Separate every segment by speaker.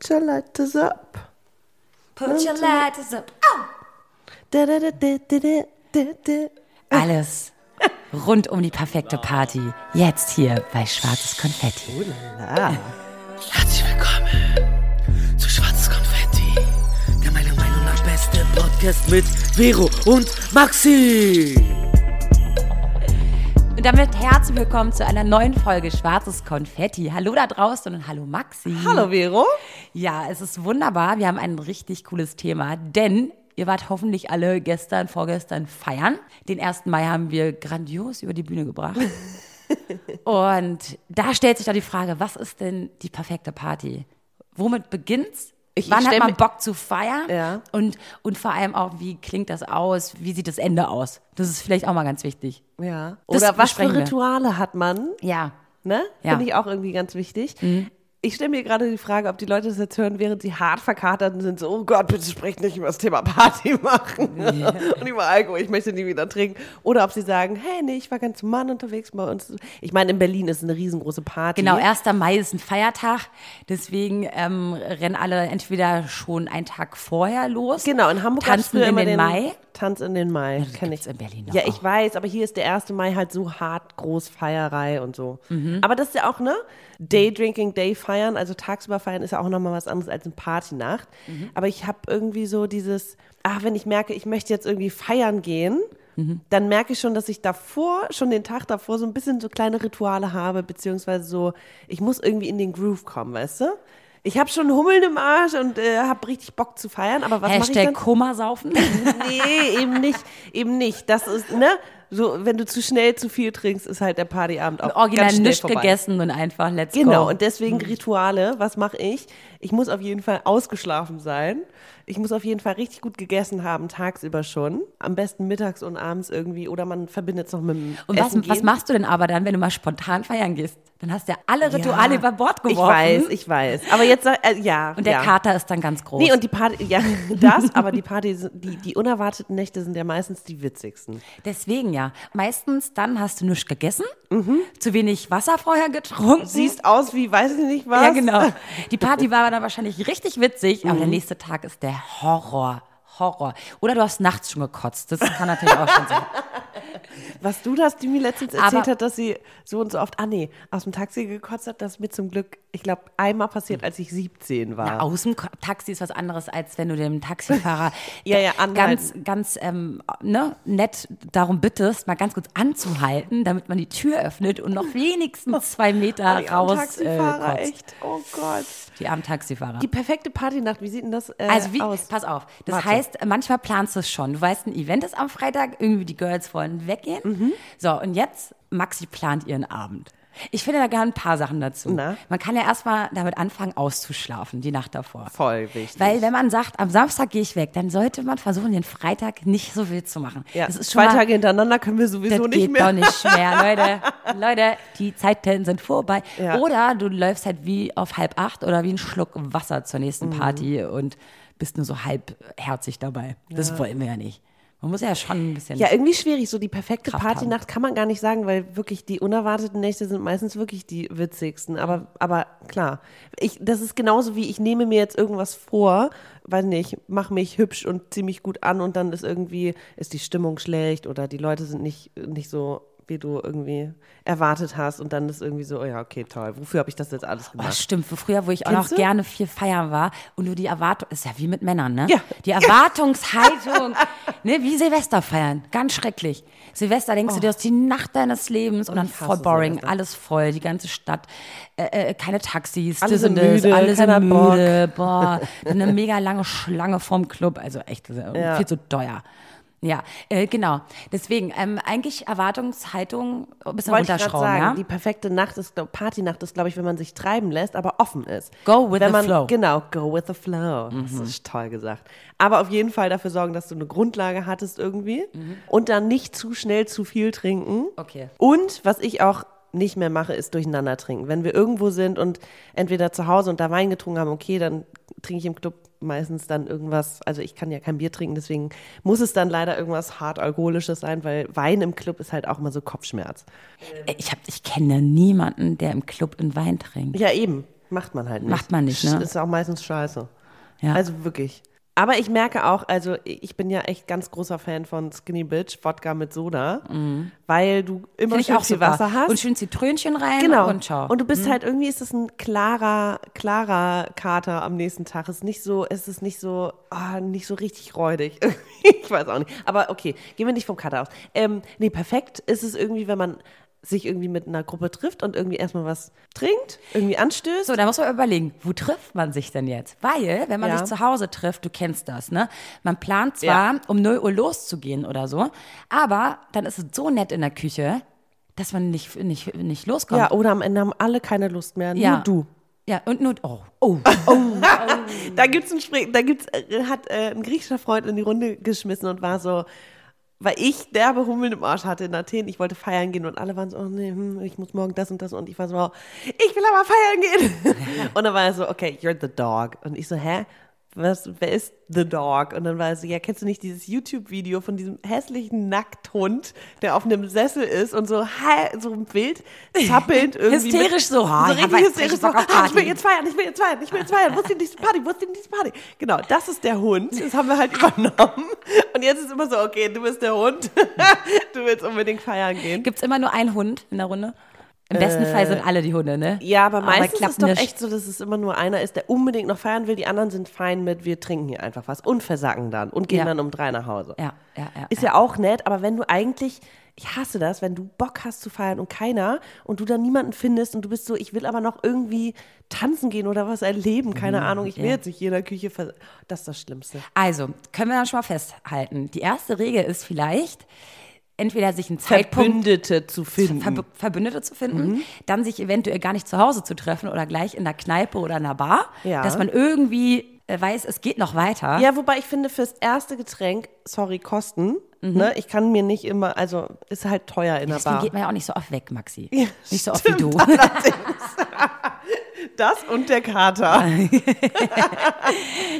Speaker 1: Put your lighters up.
Speaker 2: Put your lighters up.
Speaker 1: Da, da, da, da, da, da, da.
Speaker 2: Alles rund um die perfekte Party. Jetzt hier bei Schwarzes Konfetti.
Speaker 1: Ah.
Speaker 3: Herzlich willkommen zu Schwarzes Konfetti, der meiner Meinung nach beste Podcast mit Vero und Maxi.
Speaker 2: Und damit herzlich willkommen zu einer neuen Folge Schwarzes Konfetti. Hallo da draußen und hallo Maxi.
Speaker 1: Hallo Vero.
Speaker 2: Ja, es ist wunderbar. Wir haben ein richtig cooles Thema, denn ihr wart hoffentlich alle gestern, vorgestern feiern. Den 1. Mai haben wir grandios über die Bühne gebracht. Und da stellt sich doch die Frage, was ist denn die perfekte Party? Womit beginnt's?
Speaker 1: Ich- ich
Speaker 2: Wann hat
Speaker 1: stell
Speaker 2: man Bock zu feiern?
Speaker 1: Ja.
Speaker 2: Und, und vor allem auch, wie klingt das aus? Wie sieht das Ende aus? Das ist vielleicht auch mal ganz wichtig.
Speaker 1: Ja.
Speaker 2: Das
Speaker 1: Oder was für. Rituale hat man?
Speaker 2: Ja.
Speaker 1: Ne?
Speaker 2: Ja. Mhm.
Speaker 1: Finde ich auch irgendwie ganz wichtig. Ich stelle mir gerade die Frage, ob die Leute das jetzt hören, während sie hart verkatert sind, so, oh Gott, bitte sprecht nicht über das Thema Party machen und über Alkohol, ich möchte nie wieder trinken. Oder ob sie sagen, hey, nee, ich war ganz Mann unterwegs bei uns. Ich meine, in Berlin ist eine riesengroße Party.
Speaker 2: Genau, 1. Mai ist ein Feiertag, deswegen ähm, rennen alle entweder schon einen Tag vorher los.
Speaker 1: Genau, in Hamburg
Speaker 2: tanzen in
Speaker 1: immer
Speaker 2: den, Mai.
Speaker 1: Tanz in den Mai,
Speaker 2: das
Speaker 1: kenne ich.
Speaker 2: in Berlin doch
Speaker 1: Ja,
Speaker 2: auch.
Speaker 1: ich weiß, aber hier ist der 1. Mai halt so hart groß Feierei und so.
Speaker 2: Mhm.
Speaker 1: Aber das ist ja auch, ne? Day Drinking, Day feiern, also tagsüber feiern ist ja auch nochmal was anderes als eine Partynacht.
Speaker 2: Mhm.
Speaker 1: Aber ich habe irgendwie so dieses, ach, wenn ich merke, ich möchte jetzt irgendwie feiern gehen,
Speaker 2: Mhm.
Speaker 1: dann merke ich schon, dass ich davor, schon den Tag davor, so ein bisschen so kleine Rituale habe, beziehungsweise so, ich muss irgendwie in den Groove kommen, weißt du? Ich habe schon Hummeln im Arsch und äh, habe richtig Bock zu feiern, aber was mache ich dann?
Speaker 2: Komasaufen.
Speaker 1: Nee, eben nicht, eben nicht. Das ist, ne? So, wenn du zu schnell zu viel trinkst, ist halt der Partyabend auch
Speaker 2: Original
Speaker 1: ganz schnell
Speaker 2: nichts
Speaker 1: vorbei.
Speaker 2: gegessen und einfach let's
Speaker 1: Genau,
Speaker 2: go.
Speaker 1: und deswegen Rituale, was mache ich? Ich muss auf jeden Fall ausgeschlafen sein. Ich muss auf jeden Fall richtig gut gegessen haben, tagsüber schon. Am besten mittags und abends irgendwie. Oder man verbindet es noch mit dem
Speaker 2: Und was,
Speaker 1: Essen
Speaker 2: was
Speaker 1: gehen.
Speaker 2: machst du denn aber dann, wenn du mal spontan feiern gehst? Dann hast du ja alle Rituale
Speaker 1: Ja,
Speaker 2: über Bord geworfen.
Speaker 1: Ich weiß, ich weiß. Aber jetzt, sag- äh, ja.
Speaker 2: Und der
Speaker 1: ja.
Speaker 2: Kater ist dann ganz groß.
Speaker 1: Nee, und die Party, ja, das, aber die Party, die, die unerwarteten Nächte sind ja meistens die witzigsten.
Speaker 2: Deswegen ja. Meistens dann hast du nichts gegessen, zu wenig Wasser vorher getrunken.
Speaker 1: Siehst aus wie, weiß ich nicht was.
Speaker 2: Ja, genau. Die Party war dann wahrscheinlich richtig witzig, aber der
Speaker 1: Mhm.
Speaker 2: nächste Tag ist der Horror. Horror. Oder du hast nachts schon gekotzt. Das kann natürlich auch schon sein.
Speaker 1: Was du das, die mir letztens erzählt
Speaker 2: Aber-
Speaker 1: hat, dass sie so und so oft, ah nee, aus dem Taxi gekotzt hat, das ist mir zum Glück, ich glaube, einmal passiert, als ich 17 war.
Speaker 2: Ja, aus dem Taxi ist was anderes, als wenn du dem Taxifahrer
Speaker 1: Ja, ja,
Speaker 2: ganz, ganz ähm, ne, nett darum bittest, mal ganz kurz anzuhalten, damit man die Tür öffnet und noch wenigstens zwei Meter
Speaker 1: Oh,
Speaker 2: raus äh,
Speaker 1: Taxifahrer,
Speaker 2: kotzt.
Speaker 1: echt, oh Gott.
Speaker 2: Die armen Taxifahrer.
Speaker 1: Die perfekte Partynacht, wie sieht denn das äh,
Speaker 2: Also wie,
Speaker 1: aus?
Speaker 2: pass auf, das
Speaker 1: Warte.
Speaker 2: heißt, manchmal planst du es schon. Du weißt, ein Event ist am Freitag, irgendwie die Girls wollen weggehen.
Speaker 1: Mhm.
Speaker 2: So, und jetzt, Maxi plant ihren Abend. Ich finde da gerne ein paar Sachen dazu.
Speaker 1: Na?
Speaker 2: Man kann ja erstmal damit anfangen, auszuschlafen, die Nacht davor.
Speaker 1: Voll wichtig.
Speaker 2: Weil wenn man sagt, am Samstag gehe ich weg, dann sollte man versuchen, den Freitag nicht so wild zu machen.
Speaker 1: ja,
Speaker 2: das ist schon
Speaker 1: zwei
Speaker 2: mal,
Speaker 1: Tage hintereinander können wir sowieso
Speaker 2: das
Speaker 1: nicht
Speaker 2: geht
Speaker 1: mehr.
Speaker 2: doch nicht mehr, Leute. Leute, die Zeiten sind vorbei.
Speaker 1: Ja.
Speaker 2: Oder du läufst halt wie auf halb acht oder wie ein Schluck Wasser zur nächsten
Speaker 1: Mhm.
Speaker 2: Party und bist nur so halbherzig dabei. Das wollen wir ja nicht. Man muss ja schon ein bisschen.
Speaker 1: Ja, irgendwie schwierig. So die perfekte
Speaker 2: Kraft
Speaker 1: Partynacht kann man gar nicht sagen, weil wirklich die unerwarteten Nächte sind meistens wirklich die witzigsten. Aber, aber klar, ich, das ist genauso wie ich nehme mir jetzt irgendwas vor, weiß nicht, mache mich hübsch und zieh mich gut an und dann ist irgendwie, ist die Stimmung schlecht oder die Leute sind nicht, nicht so, wie du irgendwie erwartet hast und dann ist irgendwie so, oh ja, okay, toll, wofür habe ich das jetzt alles
Speaker 2: Oh,
Speaker 1: gemacht?
Speaker 2: stimmt, früher, wo ich auch
Speaker 1: Kennst
Speaker 2: noch
Speaker 1: du?
Speaker 2: gerne viel feiern war und nur die Erwartung, ist ja wie mit Männern, ne?
Speaker 1: Ja.
Speaker 2: Die Erwartungshaltung, ne, wie Silvester feiern, ganz schrecklich. Silvester denkst du dir, das ist die Nacht deines Lebens und dann
Speaker 1: Oh. hasse
Speaker 2: voll boring,
Speaker 1: Silvester.
Speaker 2: alles voll, die ganze Stadt, äh, äh, keine Taxis,
Speaker 1: Alle sind
Speaker 2: und
Speaker 1: müde,
Speaker 2: alle sind müde, boah, eine mega lange Schlange vorm Club, also echt,
Speaker 1: Ja.
Speaker 2: viel zu teuer. Ja, äh, genau. Deswegen, ähm, eigentlich Erwartungshaltung ein bisschen
Speaker 1: Wollte ich
Speaker 2: runterschrauben,
Speaker 1: sagen,
Speaker 2: ja?
Speaker 1: die perfekte Nacht ist, glaub, Partynacht ist, glaube ich, wenn man sich treiben lässt, aber offen ist.
Speaker 2: Go with
Speaker 1: wenn
Speaker 2: the
Speaker 1: man,
Speaker 2: flow. Mhm.
Speaker 1: Genau, go with the flow. Das ist toll gesagt. Aber auf jeden Fall dafür sorgen, dass du eine Grundlage hattest irgendwie und dann nicht zu schnell zu viel trinken.
Speaker 2: Mhm. Okay.
Speaker 1: Und was ich auch nicht mehr mache, ist durcheinander trinken. Wenn wir irgendwo sind und entweder zu Hause und da Wein getrunken haben, okay, dann trinke ich im Club meistens dann irgendwas, also ich kann ja kein Bier trinken, deswegen muss es dann leider irgendwas hart alkoholisches sein, weil Wein im Club ist halt auch immer so Kopfschmerz.
Speaker 2: Ich, hab, ich kenne niemanden, der im Club einen Wein trinkt.
Speaker 1: Ja, eben. Macht man halt nicht.
Speaker 2: Macht man nicht, ne?
Speaker 1: Ist auch meistens scheiße.
Speaker 2: Ja.
Speaker 1: Also wirklich. Aber ich merke auch, also ich bin ja echt ganz großer Fan von Skinny Bitch, Wodka mit Soda, weil du immer schön
Speaker 2: auch
Speaker 1: viel. Wasser hast.
Speaker 2: Und schön Zitrönchen rein
Speaker 1: Genau.
Speaker 2: und ciao.
Speaker 1: Und du bist halt irgendwie ist es ein klarer, klarer Kater am nächsten Tag. Es ist nicht so, es ist nicht so, ah, nicht so richtig räudig. ich weiß auch nicht. Aber okay, gehen wir nicht vom Kater aus. Ähm, nee, perfekt ist es irgendwie, wenn man sich irgendwie mit einer Gruppe trifft und irgendwie erstmal was trinkt, irgendwie anstößt.
Speaker 2: So, da muss man überlegen, wo trifft man sich denn jetzt? Weil, wenn man
Speaker 1: Ja.
Speaker 2: sich zu Hause trifft, du kennst das, ne? Man plant zwar,
Speaker 1: Ja.
Speaker 2: um 0 Uhr loszugehen oder so, aber dann ist es so nett in der Küche, dass man nicht, nicht, nicht loskommt.
Speaker 1: Ja, oder am Ende haben alle keine Lust mehr, nur
Speaker 2: Ja.
Speaker 1: du.
Speaker 2: Ja, und nur, oh, oh, oh.
Speaker 1: Da gibt's ein Spring, da gibt's, äh, hat äh, ein griechischer Freund in die Runde geschmissen und war so, weil ich derbe Hummeln im Arsch hatte in Athen, ich wollte feiern gehen und alle waren so, oh nee, hm, ich muss morgen das und das und ich war so, ich will aber feiern gehen. und dann war er so, okay, you're the dog. Und ich so, hä? Was, wer ist The Dog? Und dann war so, ja, kennst du nicht dieses YouTube-Video von diesem hässlichen Nackthund, der auf einem Sessel ist und so, so wild, zappelnd irgendwie.
Speaker 2: Hysterisch so, ah,
Speaker 1: so
Speaker 2: ich
Speaker 1: richtig hysterisch so, ah, ich will jetzt feiern, ich will jetzt feiern, ich will jetzt feiern. Wo ist denn diese Party? Wo ist denn diese Party? Genau, das ist der Hund. Das haben wir halt übernommen. Und jetzt ist immer so, okay, du bist der Hund. Du willst unbedingt feiern gehen.
Speaker 2: Gibt's immer nur einen Hund in der Runde? Im besten Fall sind alle die Hunde, ne?
Speaker 1: Äh, Ja, aber meistens
Speaker 2: klappt
Speaker 1: ist doch
Speaker 2: nicht.
Speaker 1: echt so, dass es immer nur einer ist, der unbedingt noch feiern will. Die anderen sind fein mit, wir trinken hier einfach was und versacken dann und gehen
Speaker 2: Ja.
Speaker 1: dann um drei nach Hause.
Speaker 2: Ja, ja, ja.
Speaker 1: Ist ja auch nett, aber wenn du eigentlich, ich hasse das, wenn du Bock hast zu feiern und keiner und du dann niemanden findest und du bist so, ich will aber noch irgendwie tanzen gehen oder was erleben, keine Ahnung, ich will
Speaker 2: ja.
Speaker 1: jetzt nicht hier in der Küche, vers das ist das Schlimmste.
Speaker 2: Also, können wir dann schon mal festhalten. Die erste Regel ist vielleicht, entweder sich einen Zeitpunkt
Speaker 1: Verbündete zu finden.
Speaker 2: Verb Verbündete zu finden,
Speaker 1: Mhm.
Speaker 2: dann sich eventuell gar nicht zu Hause zu treffen oder gleich in der Kneipe oder in der Bar,
Speaker 1: Ja.
Speaker 2: dass man irgendwie äh, weiß, es geht noch weiter.
Speaker 1: Ja, wobei ich finde, fürs erste Getränk, sorry, Kosten, ne, ich kann mir nicht immer, also ist halt teuer in der
Speaker 2: Deswegen
Speaker 1: Bar.
Speaker 2: geht man ja auch nicht so oft weg, Maxi.
Speaker 1: Ja,
Speaker 2: nicht so oft wie du.
Speaker 1: Das und der Kater.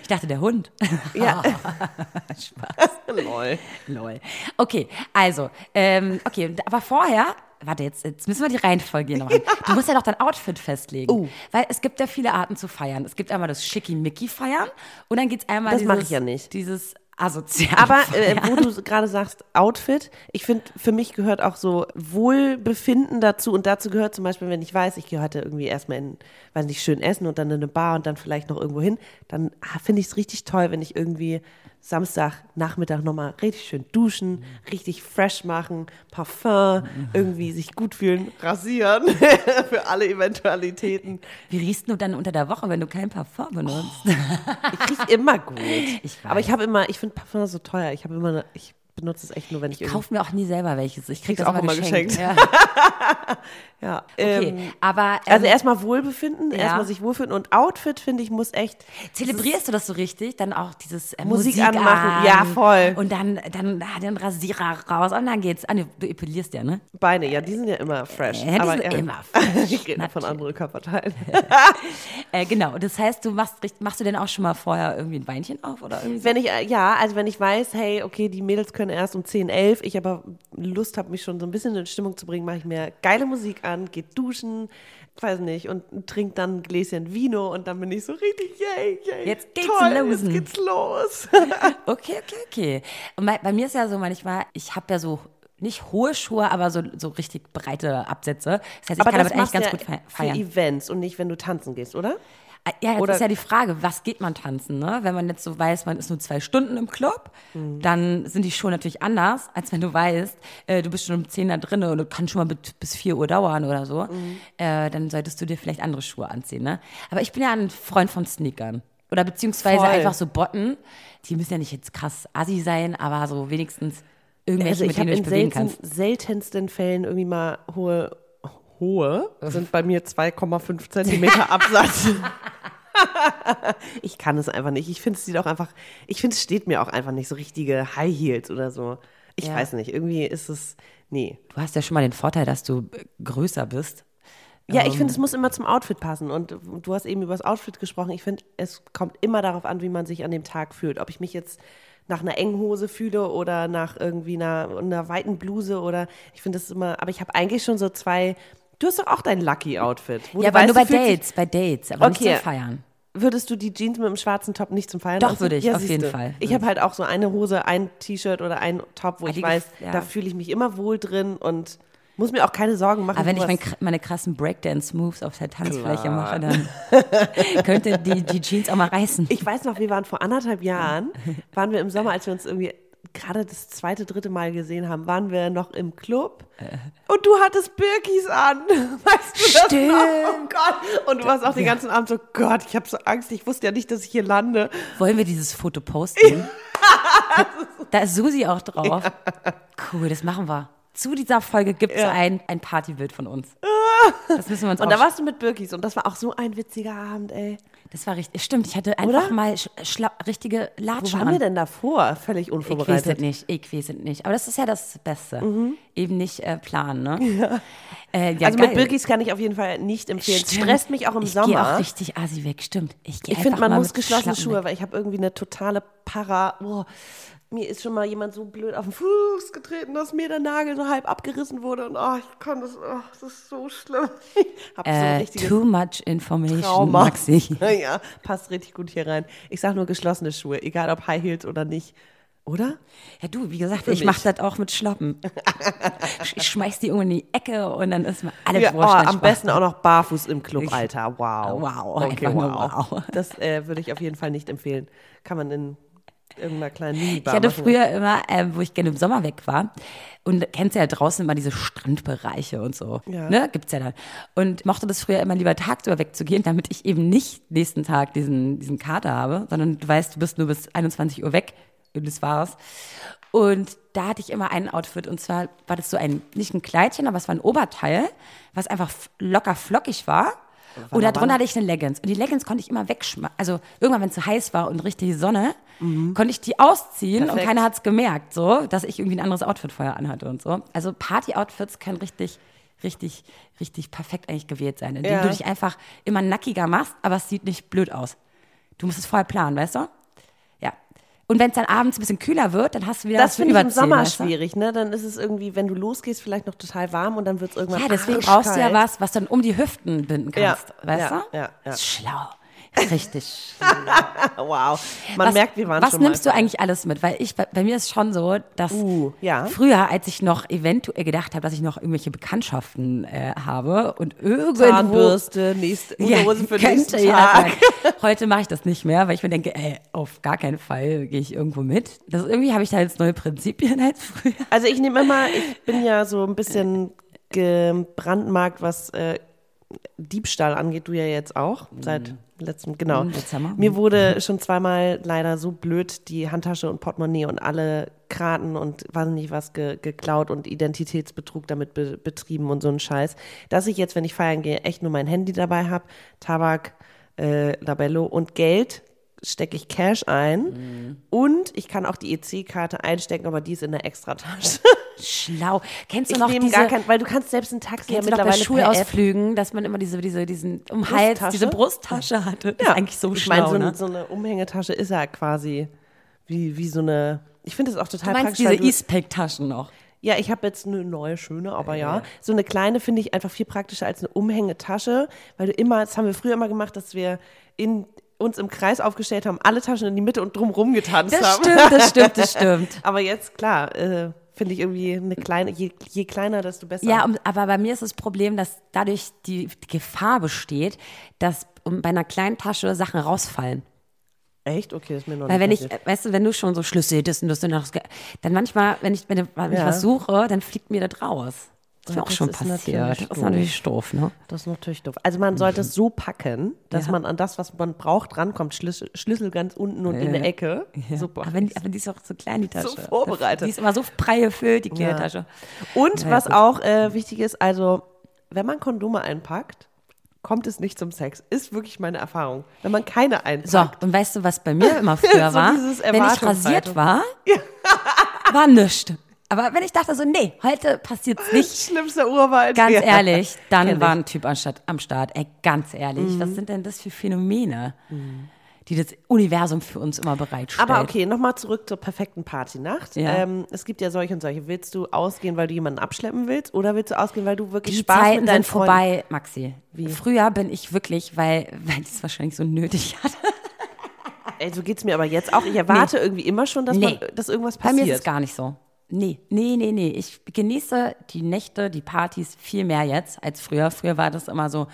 Speaker 2: Ich dachte, der Hund.
Speaker 1: Ja.
Speaker 2: Spaß.
Speaker 1: Lol.
Speaker 2: Lol. Okay, also, ähm, okay, aber vorher, warte, jetzt, jetzt müssen wir die Reihenfolge hier noch machen. Du musst ja noch dein Outfit festlegen.
Speaker 1: Oh.
Speaker 2: Weil es gibt ja viele Arten zu feiern. Es gibt einmal das Schickimicki-Feiern und dann gibt es einmal
Speaker 1: Das
Speaker 2: dieses,
Speaker 1: ich ja nicht.
Speaker 2: dieses asoziale
Speaker 1: Aber äh, wo du gerade sagst, Outfit, ich finde, für mich gehört auch so Wohlbefinden dazu. Und dazu gehört zum Beispiel, wenn ich weiß, ich gehe heute irgendwie erstmal in, weiß nicht, schön essen und dann in eine Bar und dann vielleicht noch irgendwo hin, dann ah, finde ich es richtig toll, wenn ich irgendwie Samstag, Nachmittag nochmal richtig schön duschen, richtig fresh machen, Parfum, irgendwie sich gut fühlen, rasieren für alle Eventualitäten.
Speaker 2: Wie riechst du dann unter der Woche, wenn du kein Parfum benutzt?
Speaker 1: Ich rieche immer gut.
Speaker 2: Ich.
Speaker 1: Aber ich habe immer, ich finde Parfum so teuer. Ich habe immer, ich benutze es echt nur, wenn ich,
Speaker 2: Ich kaufe mir auch nie selber welches. Ich krieg
Speaker 1: Kriegst
Speaker 2: das
Speaker 1: auch
Speaker 2: immer geschenkt.
Speaker 1: geschenkt.
Speaker 2: Ja.
Speaker 1: Ja,
Speaker 2: Okay,
Speaker 1: ähm,
Speaker 2: aber ähm,
Speaker 1: also erstmal Wohlbefinden,
Speaker 2: ja.
Speaker 1: erstmal sich wohlfühlen und Outfit finde ich muss echt.
Speaker 2: Zelebrierst du das so richtig? Dann auch dieses äh,
Speaker 1: Musik
Speaker 2: Musik,
Speaker 1: anmachen,
Speaker 2: an
Speaker 1: ja, voll.
Speaker 2: Und dann, dann ah, den Rasierer raus und dann geht's. Ah, nee, du epilierst ja, ne?
Speaker 1: Beine, ja, die sind ja immer fresh.
Speaker 2: Ja, die
Speaker 1: aber
Speaker 2: sind
Speaker 1: ja,
Speaker 2: immer fresh,
Speaker 1: ich rede von anderen Körperteilen.
Speaker 2: Äh, genau. Das heißt, du machst, machst du denn auch schon mal vorher irgendwie ein Weinchen auf oder irgendwie so?
Speaker 1: Wenn ich, äh, ja, also wenn ich weiß, hey, okay, die Mädels können erst um 10, 11, ich aber Lust habe, mich schon so ein bisschen in Stimmung zu bringen, mache ich mir geile Musik an, geht duschen, weiß nicht, und trink dann ein Gläschen Vino und dann bin ich so richtig, yay, yay.
Speaker 2: Jetzt geht's
Speaker 1: toll,
Speaker 2: los.
Speaker 1: Jetzt geht's los.
Speaker 2: Okay, okay, okay. Und bei, bei mir ist ja so manchmal, ich habe ja so nicht hohe Schuhe, aber so, so richtig breite Absätze. Das heißt, ich
Speaker 1: aber
Speaker 2: kann damit eigentlich ganz
Speaker 1: ja
Speaker 2: gut fe-
Speaker 1: für
Speaker 2: feiern.
Speaker 1: Events und nicht, wenn du tanzen gehst, oder?
Speaker 2: Ja, jetzt
Speaker 1: Oder-
Speaker 2: ist ja die Frage, was geht man tanzen, ne? Wenn man jetzt so weiß, man ist nur zwei Stunden im Club, dann sind die Schuhe natürlich anders, als wenn du weißt, äh, du bist schon um 10 da drin und du kannst schon mal bis, bis 4 Uhr dauern oder so. Äh, dann solltest du dir vielleicht andere Schuhe anziehen, ne? Aber ich bin ja ein Freund von Sneakern. Oder beziehungsweise
Speaker 1: Voll.
Speaker 2: einfach so Botten. Die müssen ja nicht jetzt krass assi sein, aber so wenigstens irgendwelche,
Speaker 1: Also
Speaker 2: mit
Speaker 1: ich habe
Speaker 2: denen du
Speaker 1: in
Speaker 2: dich bewegen
Speaker 1: selten,
Speaker 2: kannst.
Speaker 1: seltensten Fällen irgendwie mal hohe, hohe, sind bei mir 2,5 Zentimeter Absatz. ich kann es einfach nicht. Ich finde, es sieht auch einfach, ich finde, es steht mir auch einfach nicht so richtige High Heels oder so. Ich
Speaker 2: Ja.
Speaker 1: weiß nicht, irgendwie ist es, nee.
Speaker 2: Du hast ja schon mal den Vorteil, dass du größer bist.
Speaker 1: Ja, ich finde, es muss immer zum Outfit passen. Und du hast eben über das Outfit gesprochen. Ich finde, es kommt immer darauf an, wie man sich an dem Tag fühlt. Ob ich mich jetzt nach einer engen Hose fühle oder nach irgendwie einer, einer weiten Bluse oder ich finde das immer, aber ich habe eigentlich schon so zwei Du hast doch auch dein Lucky-Outfit. wo
Speaker 2: Ja, aber nur bei Dates, bei Dates, aber nicht
Speaker 1: Okay.
Speaker 2: zum Feiern.
Speaker 1: Würdest du die Jeans mit dem schwarzen Top nicht zum Feiern
Speaker 2: Doch,
Speaker 1: anziehen?
Speaker 2: würde ich,
Speaker 1: ja,
Speaker 2: auf jeden
Speaker 1: siehste.
Speaker 2: Fall.
Speaker 1: Ich habe halt auch so eine Hose, ein T-Shirt oder ein Top, wo ich
Speaker 2: die
Speaker 1: weiß,
Speaker 2: gef- ja.
Speaker 1: da fühle ich mich immer wohl drin und muss mir auch keine Sorgen machen.
Speaker 2: Aber wenn ich mein, meine krassen Breakdance-Moves auf der Tanzfläche mache, dann könnte die, die Jeans auch mal reißen.
Speaker 1: Ich weiß noch, wir waren vor anderthalb Jahren, waren wir im Sommer, als wir uns irgendwie gerade das zweite, dritte Mal gesehen haben, waren wir noch im Club und du hattest Birkis an. Weißt du das
Speaker 2: Stimmt.
Speaker 1: noch? Oh Gott. Und du warst auch den ganzen Abend so, Gott, ich habe so Angst, ich wusste ja nicht, dass ich hier lande.
Speaker 2: Wollen wir dieses Foto posten? da ist Susi auch drauf. Cool, das machen wir. Zu dieser Folge gibt es ein, ein Partybild von uns. Das müssen wir uns
Speaker 1: Und da warst du mit Birkis und das war auch so ein witziger Abend, ey.
Speaker 2: Das war richtig. Stimmt, ich hatte einfach
Speaker 1: Oder?
Speaker 2: mal richtige
Speaker 1: Wo
Speaker 2: Latschen
Speaker 1: waren wir
Speaker 2: an.
Speaker 1: denn davor? Völlig
Speaker 2: Ich weiß
Speaker 1: unvorbereitet.
Speaker 2: nicht, ich weiß nicht. Aber das ist ja das Beste.
Speaker 1: Mhm.
Speaker 2: Eben nicht äh, planen, ne? Äh, ja,
Speaker 1: also
Speaker 2: geil.
Speaker 1: mit Birkis kann ich auf jeden Fall nicht empfehlen.
Speaker 2: Stimmt.
Speaker 1: stresst mich auch im
Speaker 2: ich Gehe
Speaker 1: Sommer.
Speaker 2: auch richtig asi weg, stimmt. Ich,
Speaker 1: Ich finde, man muss geschlossene Schuhe,
Speaker 2: weg.
Speaker 1: weil ich habe irgendwie eine totale Para. Boah, mir ist schon mal jemand so blöd auf den Fuß getreten, dass mir der Nagel so halb abgerissen wurde. Und oh, ich kann das, oh, das ist so schlimm. Ich habe so
Speaker 2: Äh, too much information,
Speaker 1: Trauma.
Speaker 2: Maxi.
Speaker 1: ja, passt richtig gut hier rein. Ich sage nur geschlossene Schuhe, egal ob High Heels oder nicht. Oder?
Speaker 2: Ja, du, wie gesagt,
Speaker 1: Für
Speaker 2: ich mache das auch mit Schlappen. ich schmeiß die irgendwo in die Ecke und dann ist mir alles
Speaker 1: Ja, oh, am
Speaker 2: Spaß.
Speaker 1: besten auch noch barfuß im Club, Alter. Wow.
Speaker 2: Wow,
Speaker 1: Okay, wow.
Speaker 2: wow.
Speaker 1: Das äh, würde ich auf jeden Fall nicht empfehlen. Kann man in irgendeiner kleinen
Speaker 2: Ich
Speaker 1: Minibar
Speaker 2: hatte
Speaker 1: machen.
Speaker 2: früher immer, äh, wo ich gerne im Sommer weg war, und kennst ja draußen immer diese Strandbereiche und so.
Speaker 1: Ja.
Speaker 2: Ne? Gibt's ja dann. Und mochte das früher immer lieber tagsüber wegzugehen, damit ich eben nicht nächsten Tag diesen, diesen Kater habe, sondern du weißt, du bist nur bis 21 Uhr weg. Und das war's. Und da hatte ich immer ein Outfit und zwar war das so ein, nicht ein Kleidchen, aber es war ein Oberteil, was einfach locker flockig war. Und darunter hatte ich eine Leggings. Und die Leggings konnte ich immer wegschmeißen. Also irgendwann, wenn es zu heiß war und richtig Sonne, konnte ich die ausziehen und
Speaker 1: Perfekt.
Speaker 2: keiner hat es gemerkt, so, dass ich irgendwie ein anderes Outfit vorher anhatte und so. Also Party-Outfits können richtig, richtig, richtig perfekt eigentlich gewählt sein, indem
Speaker 1: Ja.
Speaker 2: du dich einfach immer nackiger machst, aber es sieht nicht blöd aus. Du musst es vorher planen, weißt du? Ja. Und wenn es dann abends ein bisschen kühler wird, dann hast du wieder
Speaker 1: Das finde ich im Sommer
Speaker 2: weißt du?
Speaker 1: schwierig, ne? Dann ist es irgendwie, wenn du losgehst, vielleicht noch total warm und dann wird es irgendwann
Speaker 2: Ja, deswegen brauchst du ja was, was dann um die Hüften binden
Speaker 1: Ja,
Speaker 2: kannst, weißt
Speaker 1: ja,
Speaker 2: du?
Speaker 1: ja, ja.
Speaker 2: Schlau. Richtig.
Speaker 1: Wow. Man
Speaker 2: was,
Speaker 1: merkt, wir waren
Speaker 2: Was
Speaker 1: schon
Speaker 2: nimmst
Speaker 1: mal.
Speaker 2: du eigentlich alles mit? Weil ich, bei, bei mir ist schon so, dass
Speaker 1: Uh, ja.
Speaker 2: früher, als ich noch eventuell gedacht habe, dass ich noch irgendwelche Bekanntschaften äh, habe und irgendwo
Speaker 1: Zahnbürste, nächste Unterhose für den
Speaker 2: könnte
Speaker 1: nächsten
Speaker 2: ja
Speaker 1: Tag.
Speaker 2: sein. Heute mache ich das nicht mehr, weil ich mir denke, ey, auf gar keinen Fall gehe ich irgendwo mit. Das, irgendwie habe ich da jetzt neue Prinzipien als früher.
Speaker 1: Also ich nehme immer, ich bin ja so ein bisschen gebrandmarkt, was äh, Diebstahl angeht, du ja jetzt auch, seit letztem, genau.
Speaker 2: Mhm, Dezember.
Speaker 1: Mir wurde schon zweimal leider so blöd die Handtasche und Portemonnaie und alle Kraten und weiß nicht was ge geklaut und Identitätsbetrug damit be betrieben und so ein Scheiß, dass ich jetzt, wenn ich feiern gehe, echt nur mein Handy dabei habe, Tabak, äh, Labello und Geld stecke ich Cash ein
Speaker 2: Mhm.
Speaker 1: und ich kann auch die EC-Karte einstecken, aber die ist in der Extratasche.
Speaker 2: Schlau. Kennst du
Speaker 1: Ich
Speaker 2: noch diese,
Speaker 1: gar kein, weil du kannst selbst ein Taxi ja
Speaker 2: bei
Speaker 1: mittlerweile App.
Speaker 2: Schulausflügen, dass man immer diese, diese, diesen um Hals,
Speaker 1: Brusttasche?
Speaker 2: diese Brusttasche hatte? Das ist eigentlich so
Speaker 1: ich
Speaker 2: schlau,
Speaker 1: meine, so,
Speaker 2: ne?
Speaker 1: eine- so eine Umhängetasche ist ja quasi wie, wie so eine. Ich finde es auch total
Speaker 2: Du meinst
Speaker 1: praktisch.
Speaker 2: diese
Speaker 1: du-
Speaker 2: Eastpack-Taschen noch?
Speaker 1: ja, ich habe jetzt eine neue, schöne, aber ja. So eine kleine finde ich einfach viel praktischer als eine Umhängetasche, weil du immer, das haben wir früher immer gemacht, dass wir in, uns im Kreis aufgestellt haben, alle Taschen in die Mitte und drumrum getanzt
Speaker 2: Das
Speaker 1: haben.
Speaker 2: stimmt, das stimmt, das stimmt.
Speaker 1: Aber jetzt, klar, äh, finde ich irgendwie eine kleine, je, je kleiner, desto besser.
Speaker 2: Ja, um, aber bei mir ist das Problem, dass dadurch die, die Gefahr besteht, dass um, bei einer kleinen Tasche Sachen rausfallen.
Speaker 1: Echt? Okay, das ist mir noch
Speaker 2: Weil
Speaker 1: nicht
Speaker 2: wenn ich,
Speaker 1: passiert.
Speaker 2: weißt du, wenn du schon so Schlüssel das und das und das, dann manchmal, wenn ich, wenn ich, wenn ich
Speaker 1: Ja.
Speaker 2: was suche, dann fliegt mir das raus. Das ist
Speaker 1: Ja,
Speaker 2: mir auch schon passiert.
Speaker 1: natürlich
Speaker 2: Das ist
Speaker 1: doof.
Speaker 2: natürlich doof, ne?
Speaker 1: Das ist natürlich doof. Also man sollte es so packen, dass
Speaker 2: Ja.
Speaker 1: man an das, was man braucht, rankommt. Schlüssel, Schlüssel ganz unten und in der Ecke.
Speaker 2: Ja.
Speaker 1: Super.
Speaker 2: Aber, wenn, aber die ist auch so klein, die Tasche.
Speaker 1: So vorbereitet.
Speaker 2: Die ist immer so prall gefüllt, die kleine
Speaker 1: Ja.
Speaker 2: Tasche.
Speaker 1: Und
Speaker 2: Ja,
Speaker 1: was
Speaker 2: gut.
Speaker 1: auch äh, wichtig ist, also wenn man Kondome einpackt, kommt es nicht zum Sex. Ist wirklich meine Erfahrung. Wenn man keine einpackt.
Speaker 2: So, und weißt du, was bei mir immer früher
Speaker 1: So
Speaker 2: war? Wenn ich rasiert war, war nichts. Aber wenn ich dachte so, nee, heute passiert's nicht,
Speaker 1: Schlimmster Urwald.
Speaker 2: ganz
Speaker 1: Ja.
Speaker 2: ehrlich, dann
Speaker 1: ich. Mhm.
Speaker 2: war ein Typ anstatt, am Start. Ey, ganz ehrlich, was sind denn das für Phänomene? die das Universum für uns immer bereitstellt.
Speaker 1: Aber okay, nochmal zurück zur perfekten Partynacht.
Speaker 2: Ja.
Speaker 1: Ähm, es gibt ja solche und solche. Willst du ausgehen, weil du jemanden abschleppen willst? Oder willst du ausgehen, weil du wirklich
Speaker 2: Die
Speaker 1: Spaß
Speaker 2: Zeiten
Speaker 1: mit deinen
Speaker 2: sind
Speaker 1: Freunden
Speaker 2: vorbei, Maxi. Früher bin ich wirklich, weil, weil ich es wahrscheinlich so nötig hatte.
Speaker 1: Ey, so geht's mir aber jetzt auch. Ich erwarte irgendwie immer schon, dass,
Speaker 2: Nee.
Speaker 1: man, dass irgendwas
Speaker 2: Bei
Speaker 1: passiert.
Speaker 2: mir ist es gar nicht so. Nee, nee, nee, nee. Ich genieße die Nächte, die Partys viel mehr jetzt als früher. Früher war das immer so,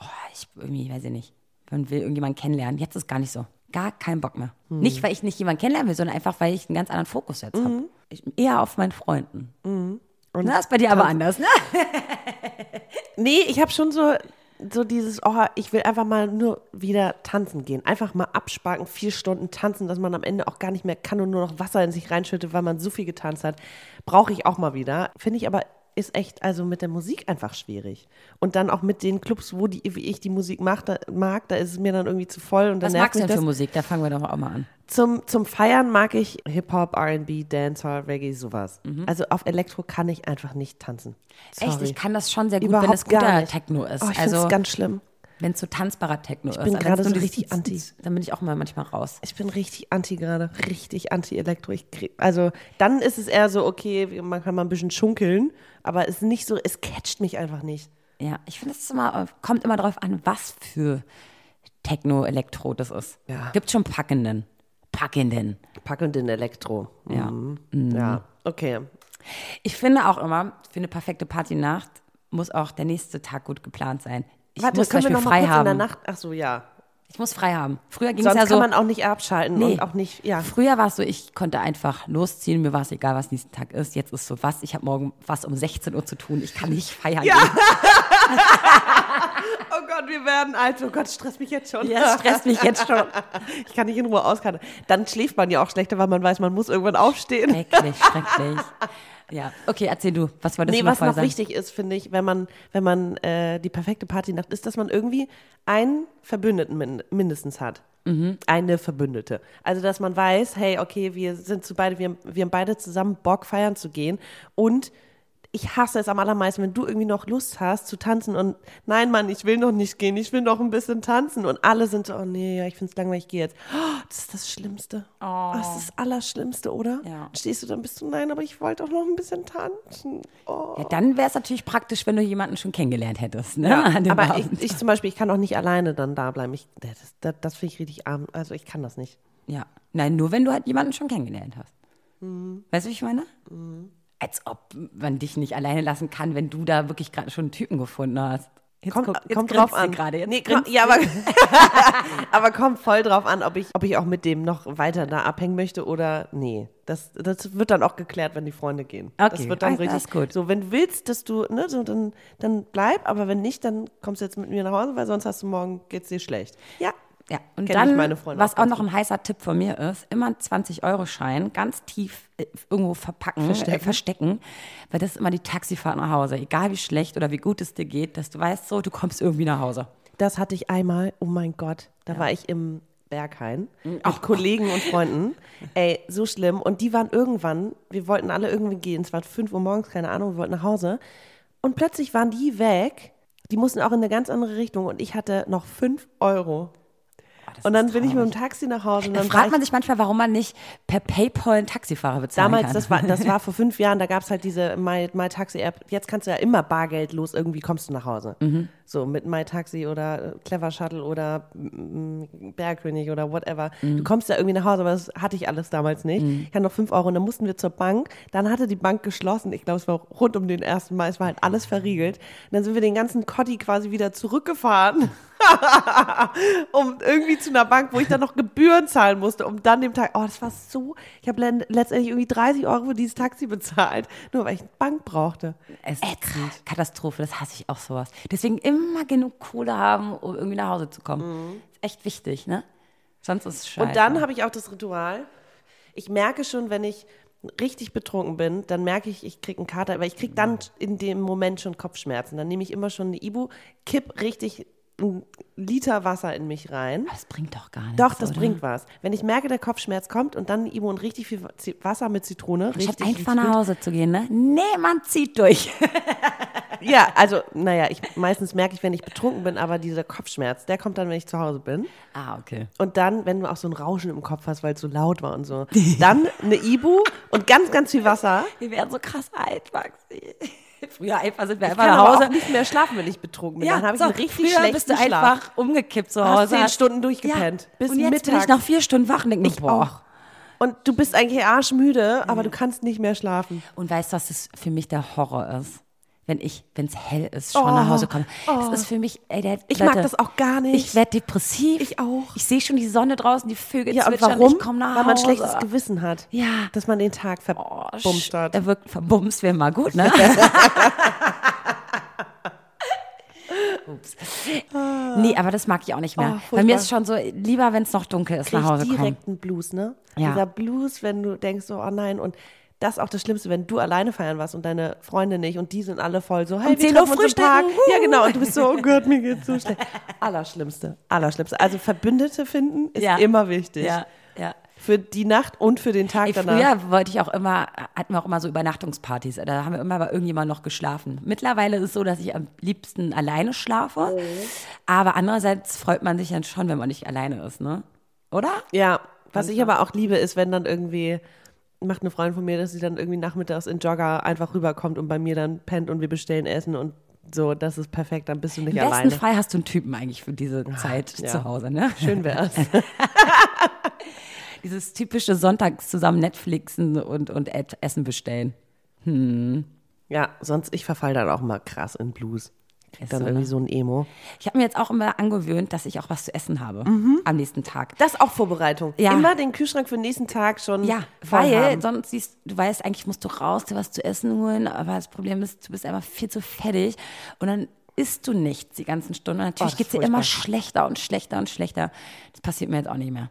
Speaker 2: oh, ich irgendwie, weiß ich nicht, man will irgendjemanden kennenlernen. Jetzt ist gar nicht so. Gar keinen Bock mehr.
Speaker 1: Hm.
Speaker 2: Nicht, weil ich nicht jemanden kennenlernen will, sondern einfach, weil ich einen ganz anderen Fokus jetzt habe. Ich Eher auf meinen Freunden.
Speaker 1: Mhm.
Speaker 2: Und das ist bei dir aber anders, ne?
Speaker 1: Nee, ich habe schon so, so dieses, oh, ich will einfach mal nur wieder tanzen gehen. Einfach mal absparken, vier Stunden tanzen, dass man am Ende auch gar nicht mehr kann und nur noch Wasser in sich reinschüttet, weil man so viel getanzt hat. Brauche ich auch mal wieder. Finde ich aber, ist echt, also mit der Musik einfach schwierig. Und dann auch mit den Clubs, wo die, wie ich die Musik mag, da, mag, da ist es mir dann irgendwie zu voll und dann
Speaker 2: Was magst du denn
Speaker 1: das.
Speaker 2: für Musik? Da fangen wir doch auch mal an.
Speaker 1: Zum, zum Feiern mag ich Hip-Hop, R&B, Dancehall, Reggae, sowas. Also auf Elektro kann ich einfach nicht tanzen. Sorry.
Speaker 2: Mhm. Echt, ich kann das schon sehr gut,
Speaker 1: Überhaupt
Speaker 2: wenn es
Speaker 1: gar
Speaker 2: guter
Speaker 1: nicht.
Speaker 2: Techno ist.
Speaker 1: Oh, ich finde
Speaker 2: also,
Speaker 1: es ganz schlimm.
Speaker 2: Wenn es so tanzbarer Techno ist.
Speaker 1: bin
Speaker 2: Aber
Speaker 1: gerade so richtig anti.
Speaker 2: Dann bin ich auch mal manchmal raus.
Speaker 1: Ich bin richtig anti gerade, richtig anti-Elektro. Ich also dann ist es eher so, okay, man kann mal ein bisschen schunkeln, aber es ist nicht so, es catcht mich einfach nicht.
Speaker 2: Ja, ich finde, es immer, kommt immer drauf an, was für Techno, Elektro das ist.
Speaker 1: Ja.
Speaker 2: Gibt schon packenden. Packenden.
Speaker 1: Packenden Elektro.
Speaker 2: Ja.
Speaker 1: Mhm. Ja, okay.
Speaker 2: Ich finde auch immer, für eine perfekte Partynacht muss auch der nächste Tag gut geplant sein. Ich
Speaker 1: Warte,
Speaker 2: muss zum
Speaker 1: können wir
Speaker 2: Beispiel frei haben.
Speaker 1: Ach so, ja.
Speaker 2: Ich muss frei haben. Früher ging es ja
Speaker 1: kann
Speaker 2: so.
Speaker 1: man auch nicht abschalten
Speaker 2: Nee.
Speaker 1: und auch nicht, ja.
Speaker 2: Früher war es so, ich konnte einfach losziehen, mir war es egal, was nächsten Tag ist. Jetzt ist so, was, ich habe morgen was um 16 Uhr zu tun, ich kann nicht feiern
Speaker 1: Ja.
Speaker 2: gehen.
Speaker 1: Oh Gott, wir werden alt. Oh Gott, stresst mich jetzt schon.
Speaker 2: Ja, stresst mich jetzt schon.
Speaker 1: Ich kann nicht in Ruhe auskarten. Dann schläft man ja auch schlechter, weil man weiß, man muss irgendwann aufstehen.
Speaker 2: Schrecklich, schrecklich. Ja, okay, erzähl du, was wolltest
Speaker 1: Nee,
Speaker 2: du noch
Speaker 1: was noch
Speaker 2: sagen?
Speaker 1: wichtig ist, finde ich, wenn man, wenn man äh, die perfekte Partynacht ist, dass man irgendwie einen Verbündeten min mindestens hat.
Speaker 2: Mhm.
Speaker 1: Eine Verbündete. Also, dass man weiß, hey, okay, wir sind zu beide, wir, wir haben beide zusammen Bock, feiern zu gehen. Und ich hasse es am allermeisten, wenn du irgendwie noch Lust hast zu tanzen und nein, Mann, ich will noch nicht gehen, ich will noch ein bisschen tanzen. Und alle sind so, oh nee, ja, ich finde es langweilig, ich gehe jetzt. Oh, das ist das Schlimmste. Oh. Das ist das Allerschlimmste, oder?
Speaker 2: Ja.
Speaker 1: Stehst du dann, bist du, nein, aber ich wollte auch noch ein bisschen tanzen. Oh.
Speaker 2: Ja, dann wäre es natürlich praktisch, wenn du jemanden schon kennengelernt hättest. Ne? Dem
Speaker 1: Aber ich, ich zum Beispiel, ich kann auch nicht alleine dann da bleiben. Ich, das das, das finde ich richtig arm. Also ich kann das nicht.
Speaker 2: Ja, nein, nur wenn du halt jemanden schon kennengelernt hast.
Speaker 1: Mhm.
Speaker 2: Weißt du, wie ich meine? Als ob man dich nicht alleine lassen kann, wenn du da wirklich gerade schon einen Typen gefunden hast. Jetzt
Speaker 1: Kommt,
Speaker 2: guck- jetzt
Speaker 1: kommt drauf an.
Speaker 2: Gerade. Jetzt
Speaker 1: nee, komm, ja, aber, aber kommt voll drauf an, ob ich, ob ich auch mit dem noch weiter da abhängen möchte oder nee. Das, das wird dann auch geklärt, wenn die Freunde gehen. Das
Speaker 2: Okay,
Speaker 1: wird dann
Speaker 2: das
Speaker 1: richtig
Speaker 2: gut.
Speaker 1: So, wenn du willst, dass du, ne, so, dann, dann bleib, aber wenn nicht, dann kommst du jetzt mit mir nach Hause, weil sonst hast du morgen geht's dir schlecht. Ja.
Speaker 2: Ja, und
Speaker 1: Kenn
Speaker 2: dann, was
Speaker 1: auch
Speaker 2: auch noch ein heißer Tipp von mir ist, immer einen 20-Euro-Schein ganz tief äh, irgendwo verpacken, verstecken. Äh, verstecken, weil das ist immer die Taxifahrt nach Hause. Egal wie schlecht oder wie gut es dir geht, dass du weißt, so, du kommst irgendwie nach Hause.
Speaker 1: Das hatte ich einmal, oh mein Gott, da war ich im Berghain
Speaker 2: Mhm.
Speaker 1: mit Kollegen und Freunden. Ey, so schlimm. Und die waren irgendwann, wir wollten alle irgendwie gehen, es war 5 Uhr morgens, keine Ahnung, wir wollten nach Hause. Und plötzlich waren die weg, die mussten auch in eine ganz andere Richtung und ich hatte noch 5 Euro. Und dann bin ich mit dem. Taxi nach Hause. Und
Speaker 2: Da
Speaker 1: dann
Speaker 2: fragt man sich manchmal, warum man nicht per Paypal einen Taxifahrer bezahlen
Speaker 1: Damals,
Speaker 2: kann.
Speaker 1: das war, das war vor fünf Jahren, da gab es halt diese My, My Taxi App. Jetzt kannst du ja immer bargeldlos irgendwie kommst du nach Hause.
Speaker 2: Mhm.
Speaker 1: So mit My Taxi oder äh, Clever Shuttle oder mm, Bergkönig oder whatever.
Speaker 2: Mhm.
Speaker 1: Du kommst ja irgendwie nach Hause, aber das hatte ich alles damals nicht. Ich hatte noch fünf Euro und dann mussten wir zur Bank. Dann hatte die Bank geschlossen. Ich glaube, es war rund um den ersten Mai. Es war halt alles verriegelt. Und dann sind wir den ganzen Kotti quasi wieder zurückgefahren. um irgendwie zu einer Bank, wo ich dann noch Gebühren zahlen musste, um dann dem Tag, oh, das war so, ich habe le- letztendlich irgendwie 30 Euro für dieses Taxi bezahlt, nur weil ich eine Bank brauchte.
Speaker 2: Es ist Katastrophe, das hasse ich auch sowas. Deswegen immer genug Kohle haben, um irgendwie nach Hause zu kommen. Ist echt wichtig, ne? Sonst ist es scheiße.
Speaker 1: Und dann habe ich auch das Ritual, ich merke schon, wenn ich richtig betrunken bin, dann merke ich, ich kriege einen Kater, aber ich kriege dann in dem Moment schon Kopfschmerzen. Dann nehme ich immer schon eine Ibu, kipp richtig einen Liter Wasser in mich rein.
Speaker 2: Das bringt doch gar nichts.
Speaker 1: Doch, das
Speaker 2: oder?
Speaker 1: bringt was. Wenn ich merke, der Kopfschmerz kommt und dann Ibu und richtig viel Wasser mit Zitrone,
Speaker 2: Statt
Speaker 1: richtig,
Speaker 2: einfach
Speaker 1: richtig
Speaker 2: nach. Hause zu gehen, ne? Nee, man zieht durch.
Speaker 1: Ja, also, naja, ich, meistens merke ich, wenn ich betrunken bin, aber dieser Kopfschmerz, der kommt dann, wenn ich zu Hause bin.
Speaker 2: Ah, okay.
Speaker 1: Und dann, wenn du auch so ein Rauschen im Kopf hast, weil es so laut war und so. Dann eine Ibu und ganz, ganz viel Wasser.
Speaker 2: Wir werden so krass alt, Maxi. Früher einfach sind wir
Speaker 1: Ich
Speaker 2: einfach nach Hause.
Speaker 1: auch nicht mehr schlafen, wenn ich betrunken bin.
Speaker 2: Ja,
Speaker 1: dann habe ich
Speaker 2: so,
Speaker 1: einen richtig
Speaker 2: früher
Speaker 1: schlechten
Speaker 2: bist du
Speaker 1: Schlaf.
Speaker 2: einfach umgekippt zu
Speaker 1: Hast
Speaker 2: Hause.
Speaker 1: zehn Stunden durchgepennt.
Speaker 2: Ja.
Speaker 1: Bis
Speaker 2: und jetzt bin ich nach vier Stunden wach und denke
Speaker 1: Ich
Speaker 2: boah.
Speaker 1: auch. Und du bist eigentlich arschmüde, aber du kannst nicht mehr schlafen.
Speaker 2: Und weißt du, was das für mich der Horror ist? Wenn ich, wenn es hell ist, schon
Speaker 1: Oh,
Speaker 2: nach Hause komme. Das ist für mich, ey, der,
Speaker 1: Ich
Speaker 2: Leute,
Speaker 1: mag das auch gar nicht.
Speaker 2: Ich werde depressiv.
Speaker 1: Ich auch.
Speaker 2: Ich sehe schon die Sonne draußen, die Vögel
Speaker 1: Ja,
Speaker 2: zwitschern.
Speaker 1: warum?
Speaker 2: Ich komme nach
Speaker 1: Weil man
Speaker 2: Hause.
Speaker 1: schlechtes Gewissen hat.
Speaker 2: Ja.
Speaker 1: Dass man den Tag
Speaker 2: Oh,
Speaker 1: verbumst hat.
Speaker 2: Er wirkt verbumst, wäre mal gut, ne? Ups. Nee, aber das mag ich auch nicht mehr.
Speaker 1: Oh,
Speaker 2: Bei mir ist es schon so, lieber, wenn es noch dunkel ist,
Speaker 1: Krieg
Speaker 2: nach Hause kommen.
Speaker 1: direkt einen Blues, ne?
Speaker 2: Ja.
Speaker 1: Dieser Blues, wenn du denkst so, oh nein, und das ist auch das Schlimmste, wenn du alleine feiern warst und deine Freunde nicht und die sind alle voll so, hey,
Speaker 2: Um
Speaker 1: wir
Speaker 2: 10 Uhr
Speaker 1: treffen uns im Park. Ja, genau, und du bist so, oh Gott, mir geht's so schlecht. Allerschlimmste, allerschlimmste. Also Verbündete finden ist
Speaker 2: Ja.
Speaker 1: immer wichtig.
Speaker 2: Ja, ja.
Speaker 1: Für die Nacht und für den Tag
Speaker 2: Ey,
Speaker 1: danach.
Speaker 2: früher wollte ich auch immer, hatten wir auch immer so Übernachtungspartys. Da haben wir immer bei irgendjemandem noch geschlafen. Mittlerweile ist es so, dass ich am liebsten alleine schlafe.
Speaker 1: Oh.
Speaker 2: Aber andererseits freut man sich dann schon, wenn man nicht alleine ist, ne? Oder?
Speaker 1: Ja, was ich aber auch liebe, ist, wenn dann irgendwie, macht eine Freundin von mir, dass sie dann irgendwie nachmittags in Jogger einfach rüberkommt und bei mir dann pennt und wir bestellen Essen und so, das ist perfekt, dann bist du nicht
Speaker 2: Im besten
Speaker 1: alleine.
Speaker 2: Fall hast du einen Typen eigentlich für diese Zeit
Speaker 1: ja.
Speaker 2: zu Hause, ne?
Speaker 1: Schön wär's.
Speaker 2: Dieses typische Sonntags zusammen Netflixen und, und Essen bestellen.
Speaker 1: Ja, sonst, ich verfall dann auch mal krass in Blues.
Speaker 2: Ist
Speaker 1: dann
Speaker 2: so,
Speaker 1: irgendwie
Speaker 2: ne?
Speaker 1: so ein Emo.
Speaker 2: Ich habe mir jetzt auch immer angewöhnt, dass ich auch was zu essen habe am nächsten Tag.
Speaker 1: Das ist auch Vorbereitung.
Speaker 2: Ja.
Speaker 1: Immer den Kühlschrank für den nächsten Tag schon
Speaker 2: Ja, weil
Speaker 1: haben.
Speaker 2: sonst siehst du weißt, eigentlich musst du raus, dir was zu essen holen, aber das Problem ist, du bist einfach viel zu fertig und dann isst du nichts die ganzen Stunden. Und
Speaker 1: Oh,
Speaker 2: natürlich
Speaker 1: das
Speaker 2: geht es dir immer schlechter und schlechter und schlechter. Das passiert mir jetzt auch nicht mehr.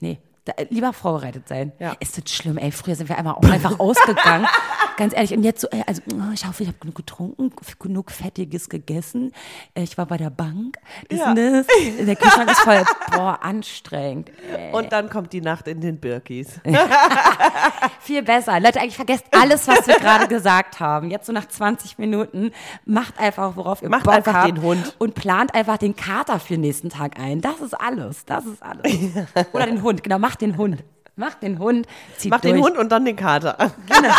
Speaker 2: Nee. Da, äh, lieber vorbereitet sein.
Speaker 1: Ja.
Speaker 2: Es wird schlimm, ey. Früher sind wir einmal auch einfach ausgegangen. Ganz ehrlich. Und jetzt so, ey, also, oh, ich hoffe, ich habe genug getrunken, genug Fettiges gegessen. Äh, Ich war bei der Bank. Das
Speaker 1: Ja.
Speaker 2: und das. Der Kühlschrank ist voll. Boah, anstrengend. Ey.
Speaker 1: Und dann kommt die Nacht in den Birkis.
Speaker 2: Viel besser. Leute, eigentlich vergesst alles, was wir gerade gesagt haben. Jetzt so nach 20 Minuten. Macht einfach, worauf ihr
Speaker 1: Macht
Speaker 2: Bock
Speaker 1: einfach
Speaker 2: habt
Speaker 1: den Hund.
Speaker 2: Und plant einfach den Kater für den nächsten Tag ein. Das ist alles. Das ist alles. Oder den Hund. Genau, macht den Hund. Macht den Hund. Zieht
Speaker 1: Mach
Speaker 2: durch.
Speaker 1: den Hund und dann den Kater.
Speaker 2: Genau.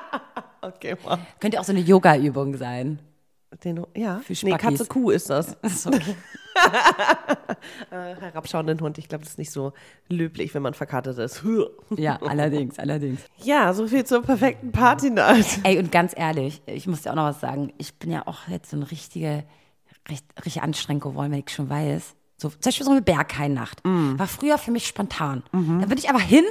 Speaker 1: okay, wow.
Speaker 2: Könnte auch so eine Yoga-Übung sein.
Speaker 1: Den, ja,
Speaker 2: Für
Speaker 1: nee. Katze Kuh ist das.
Speaker 2: So.
Speaker 1: Äh, herabschauenden Hund. Ich glaube, das ist nicht so löblich, wenn man verkatert ist.
Speaker 2: Ja, allerdings, allerdings.
Speaker 1: Ja, so viel zur perfekten Partynacht.
Speaker 2: Ey, und ganz ehrlich, ich muss dir auch noch was sagen. Ich bin ja auch jetzt so eine richtige, richtig, richtig anstrengend geworden, wenn ich schon weiß. So, zum Beispiel so eine Berghain-Nacht. War früher für mich spontan. Da bin ich aber hin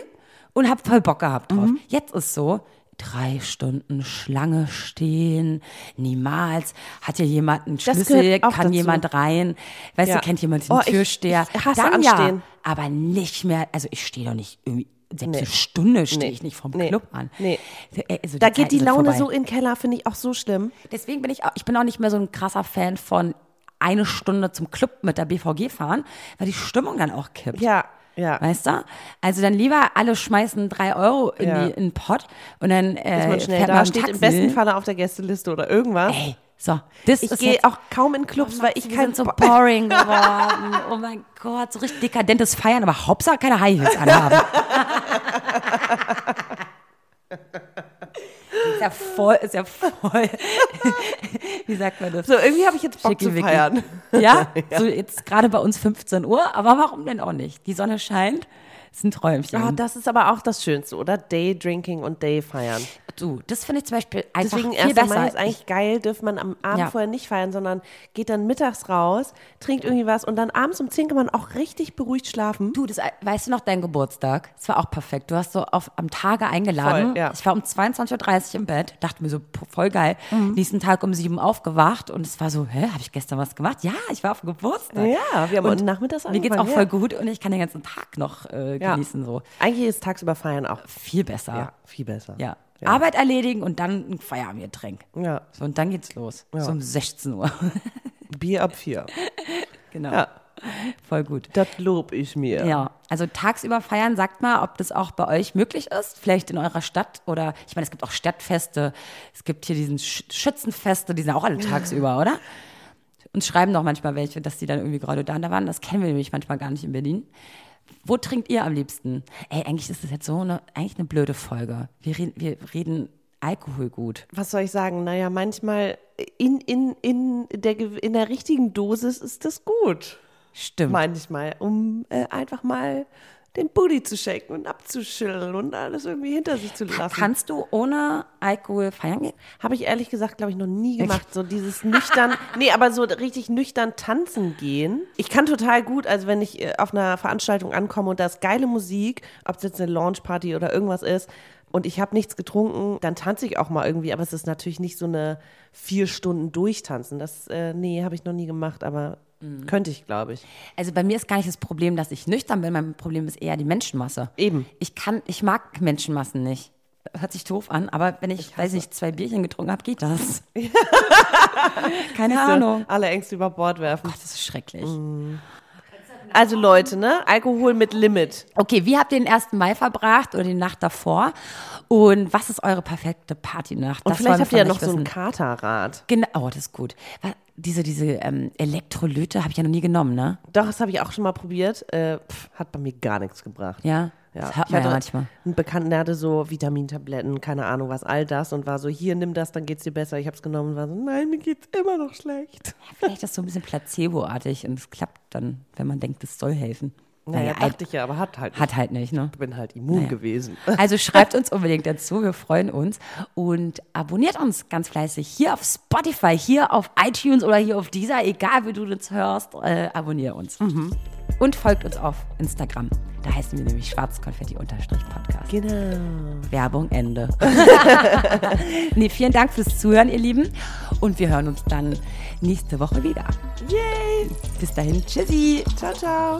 Speaker 2: und habe voll Bock gehabt drauf. Jetzt ist so, drei Stunden Schlange stehen, niemals. Hat ja jemand einen Schlüssel, kann
Speaker 1: dazu.
Speaker 2: jemand rein. Weißt
Speaker 1: Ja.
Speaker 2: du, kennt jemand den
Speaker 1: Oh, ich-
Speaker 2: Türsteher?
Speaker 1: ich hasse
Speaker 2: Dann ja,
Speaker 1: Anstehen.
Speaker 2: aber nicht mehr, also ich stehe doch nicht irgendwie, selbst
Speaker 1: Nee.
Speaker 2: eine Stunde stehe
Speaker 1: Nee.
Speaker 2: ich nicht vom
Speaker 1: Nee.
Speaker 2: Club an.
Speaker 1: Nee.
Speaker 2: Also
Speaker 1: Da geht die Laune
Speaker 2: vorbei.
Speaker 1: so in den Keller, finde ich auch so schlimm.
Speaker 2: Deswegen bin ich auch, ich bin auch nicht mehr so ein krasser Fan von eine Stunde zum Club mit der BVG fahren, weil die Stimmung dann auch kippt.
Speaker 1: Ja, ja.
Speaker 2: Weißt du? Also dann lieber alle schmeißen drei Euro in,
Speaker 1: Ja.
Speaker 2: die, in den Pott und dann äh,
Speaker 1: Dass man schnell
Speaker 2: fährt man
Speaker 1: da
Speaker 2: im
Speaker 1: steht, im besten Falle auf der Gästeliste oder irgendwas.
Speaker 2: Ey, so. Das
Speaker 1: ich gehe auch kaum in Clubs, weil ich kein
Speaker 2: so boring geworden. Oh mein Gott, so richtig dekadentes Feiern, aber Hauptsache keine High Heels anhaben. ist ja voll, ist ja voll. Wie sagt man das?
Speaker 1: So, irgendwie habe ich jetzt Bock zu feiern.
Speaker 2: Ja, so jetzt gerade bei uns 15 Uhr, aber warum denn auch nicht? Die Sonne scheint, ist ein Träumchen.
Speaker 1: Ah, das ist aber auch das Schönste, oder? Daydrinking und Dayfeiern.
Speaker 2: du, das finde ich zum Beispiel einfach
Speaker 1: Deswegen
Speaker 2: viel
Speaker 1: 1.
Speaker 2: besser.
Speaker 1: Mai ist eigentlich geil, dürfte man am Abend
Speaker 2: Ja.
Speaker 1: vorher nicht feiern, sondern geht dann mittags raus, trinkt irgendwie was und dann abends um 10 kann man auch richtig beruhigt schlafen.
Speaker 2: Du, das, weißt du noch dein Geburtstag? Das war auch perfekt. Du hast so auf, am Tage eingeladen.
Speaker 1: Voll, ja.
Speaker 2: Ich war um 22.30 Uhr im Bett, dachte mir so, voll geil.
Speaker 1: Mhm.
Speaker 2: Nächsten Tag um 7 Uhr aufgewacht und es war so, hä, habe ich gestern was gemacht? Ja, ich war auf dem Geburtstag.
Speaker 1: Ja, wir haben
Speaker 2: und
Speaker 1: nachmittags
Speaker 2: Mir geht's auch
Speaker 1: angefangen,
Speaker 2: voll
Speaker 1: ja.
Speaker 2: gut und ich kann den ganzen Tag noch äh,
Speaker 1: Ja.
Speaker 2: genießen. So.
Speaker 1: Eigentlich ist tagsüber feiern auch
Speaker 2: Viel besser.
Speaker 1: ja, viel besser.
Speaker 2: Ja.
Speaker 1: Ja.
Speaker 2: Arbeit erledigen und dann ein Feierabendgetränk.
Speaker 1: Ja.
Speaker 2: So, und dann geht's los. So um 16 Uhr.
Speaker 1: Bier ab vier.
Speaker 2: genau.
Speaker 1: Ja.
Speaker 2: Voll gut.
Speaker 1: Das lob ich mir.
Speaker 2: Ja, also tagsüber feiern, sagt mal, ob das auch bei euch möglich ist, vielleicht in eurer Stadt oder ich meine, es gibt auch Stadtfeste, es gibt hier diesen Sch Schützenfeste, die sind auch alle tagsüber, oder? Uns schreiben doch manchmal welche, dass die dann irgendwie gerade da, da waren. Das kennen wir nämlich manchmal gar nicht in Berlin. Wo trinkt ihr am liebsten? Ey, eigentlich ist das jetzt so eine, eigentlich eine blöde Folge. Wir reden, wir reden Alkohol gut.
Speaker 1: Was soll ich sagen? Naja, manchmal in, in, in, der, in der richtigen Dosis ist das gut.
Speaker 2: Stimmt.
Speaker 1: Manchmal, um äh, einfach mal den Booty zu shaken und abzuschütteln und alles irgendwie hinter sich zu lassen.
Speaker 2: Kannst du ohne Alkohol feiern gehen?
Speaker 1: Habe ich ehrlich gesagt, glaube ich, noch nie gemacht. So dieses nüchtern, nee, aber so richtig nüchtern tanzen gehen. Ich kann total gut, also wenn ich äh, auf einer Veranstaltung ankomme und da ist geile Musik, ob es jetzt eine Launchparty oder irgendwas ist, und ich habe nichts getrunken, dann tanze ich auch mal irgendwie. Aber es ist natürlich nicht so eine vier Stunden durchtanzen. Das, äh, nee, habe ich noch nie gemacht, aber könnte ich, glaube ich.
Speaker 2: Also bei mir ist gar nicht das Problem, dass ich nüchtern bin. Mein Problem ist eher die Menschenmasse.
Speaker 1: Eben.
Speaker 2: Ich kann, ich mag Menschenmassen nicht. Hört sich doof an, aber wenn ich, weiß nicht, zwei Bierchen getrunken habe, geht das. Keine Ahnung.
Speaker 1: Alle Ängste über Bord werfen.
Speaker 2: Das ist schrecklich.
Speaker 1: Also Leute, ne? Alkohol mit Limit.
Speaker 2: Okay, wie habt ihr den 1. Mai verbracht oder die Nacht davor? Und was ist eure perfekte Partynacht?
Speaker 1: Und
Speaker 2: Das
Speaker 1: vielleicht habt ihr ja noch
Speaker 2: euch
Speaker 1: so ein
Speaker 2: wissen.
Speaker 1: Katerrad.
Speaker 2: Genau, oh, das ist gut. Diese, diese ähm, Elektrolyte habe ich ja noch nie genommen, ne?
Speaker 1: Doch, das habe ich auch schon mal probiert. Äh, pff, hat bei mir gar nichts gebracht.
Speaker 2: Ja,
Speaker 1: Ja,
Speaker 2: das hat
Speaker 1: ich
Speaker 2: man ja manchmal.
Speaker 1: Einen Bekannten, der hatte so Vitamintabletten, keine Ahnung was, all das und war so, hier, nimm das, dann geht's dir besser. Ich habe es genommen und war so, nein, mir geht's immer noch schlecht.
Speaker 2: Vielleicht ist das so ein bisschen placeboartig und es klappt dann, wenn man denkt, es soll helfen.
Speaker 1: Naja,
Speaker 2: Naja,
Speaker 1: dachte ich ja, aber hat halt nicht.
Speaker 2: hat halt nicht, ne?
Speaker 1: Ich bin halt immun
Speaker 2: Naja.
Speaker 1: gewesen.
Speaker 2: Also schreibt uns unbedingt dazu, wir freuen uns. Und abonniert uns ganz fleißig hier auf Spotify, hier auf iTunes oder hier auf dieser, egal wie du uns hörst, äh, abonnier uns. Und folgt uns auf Instagram. Da heißen wir nämlich schwarzkonfetti-podcast.
Speaker 1: Genau.
Speaker 2: Werbung Ende. nee, vielen Dank fürs Zuhören, ihr Lieben. Und wir hören uns dann nächste Woche wieder.
Speaker 1: Yay!
Speaker 2: Bis dahin, tschüssi.
Speaker 1: Ciao, ciao.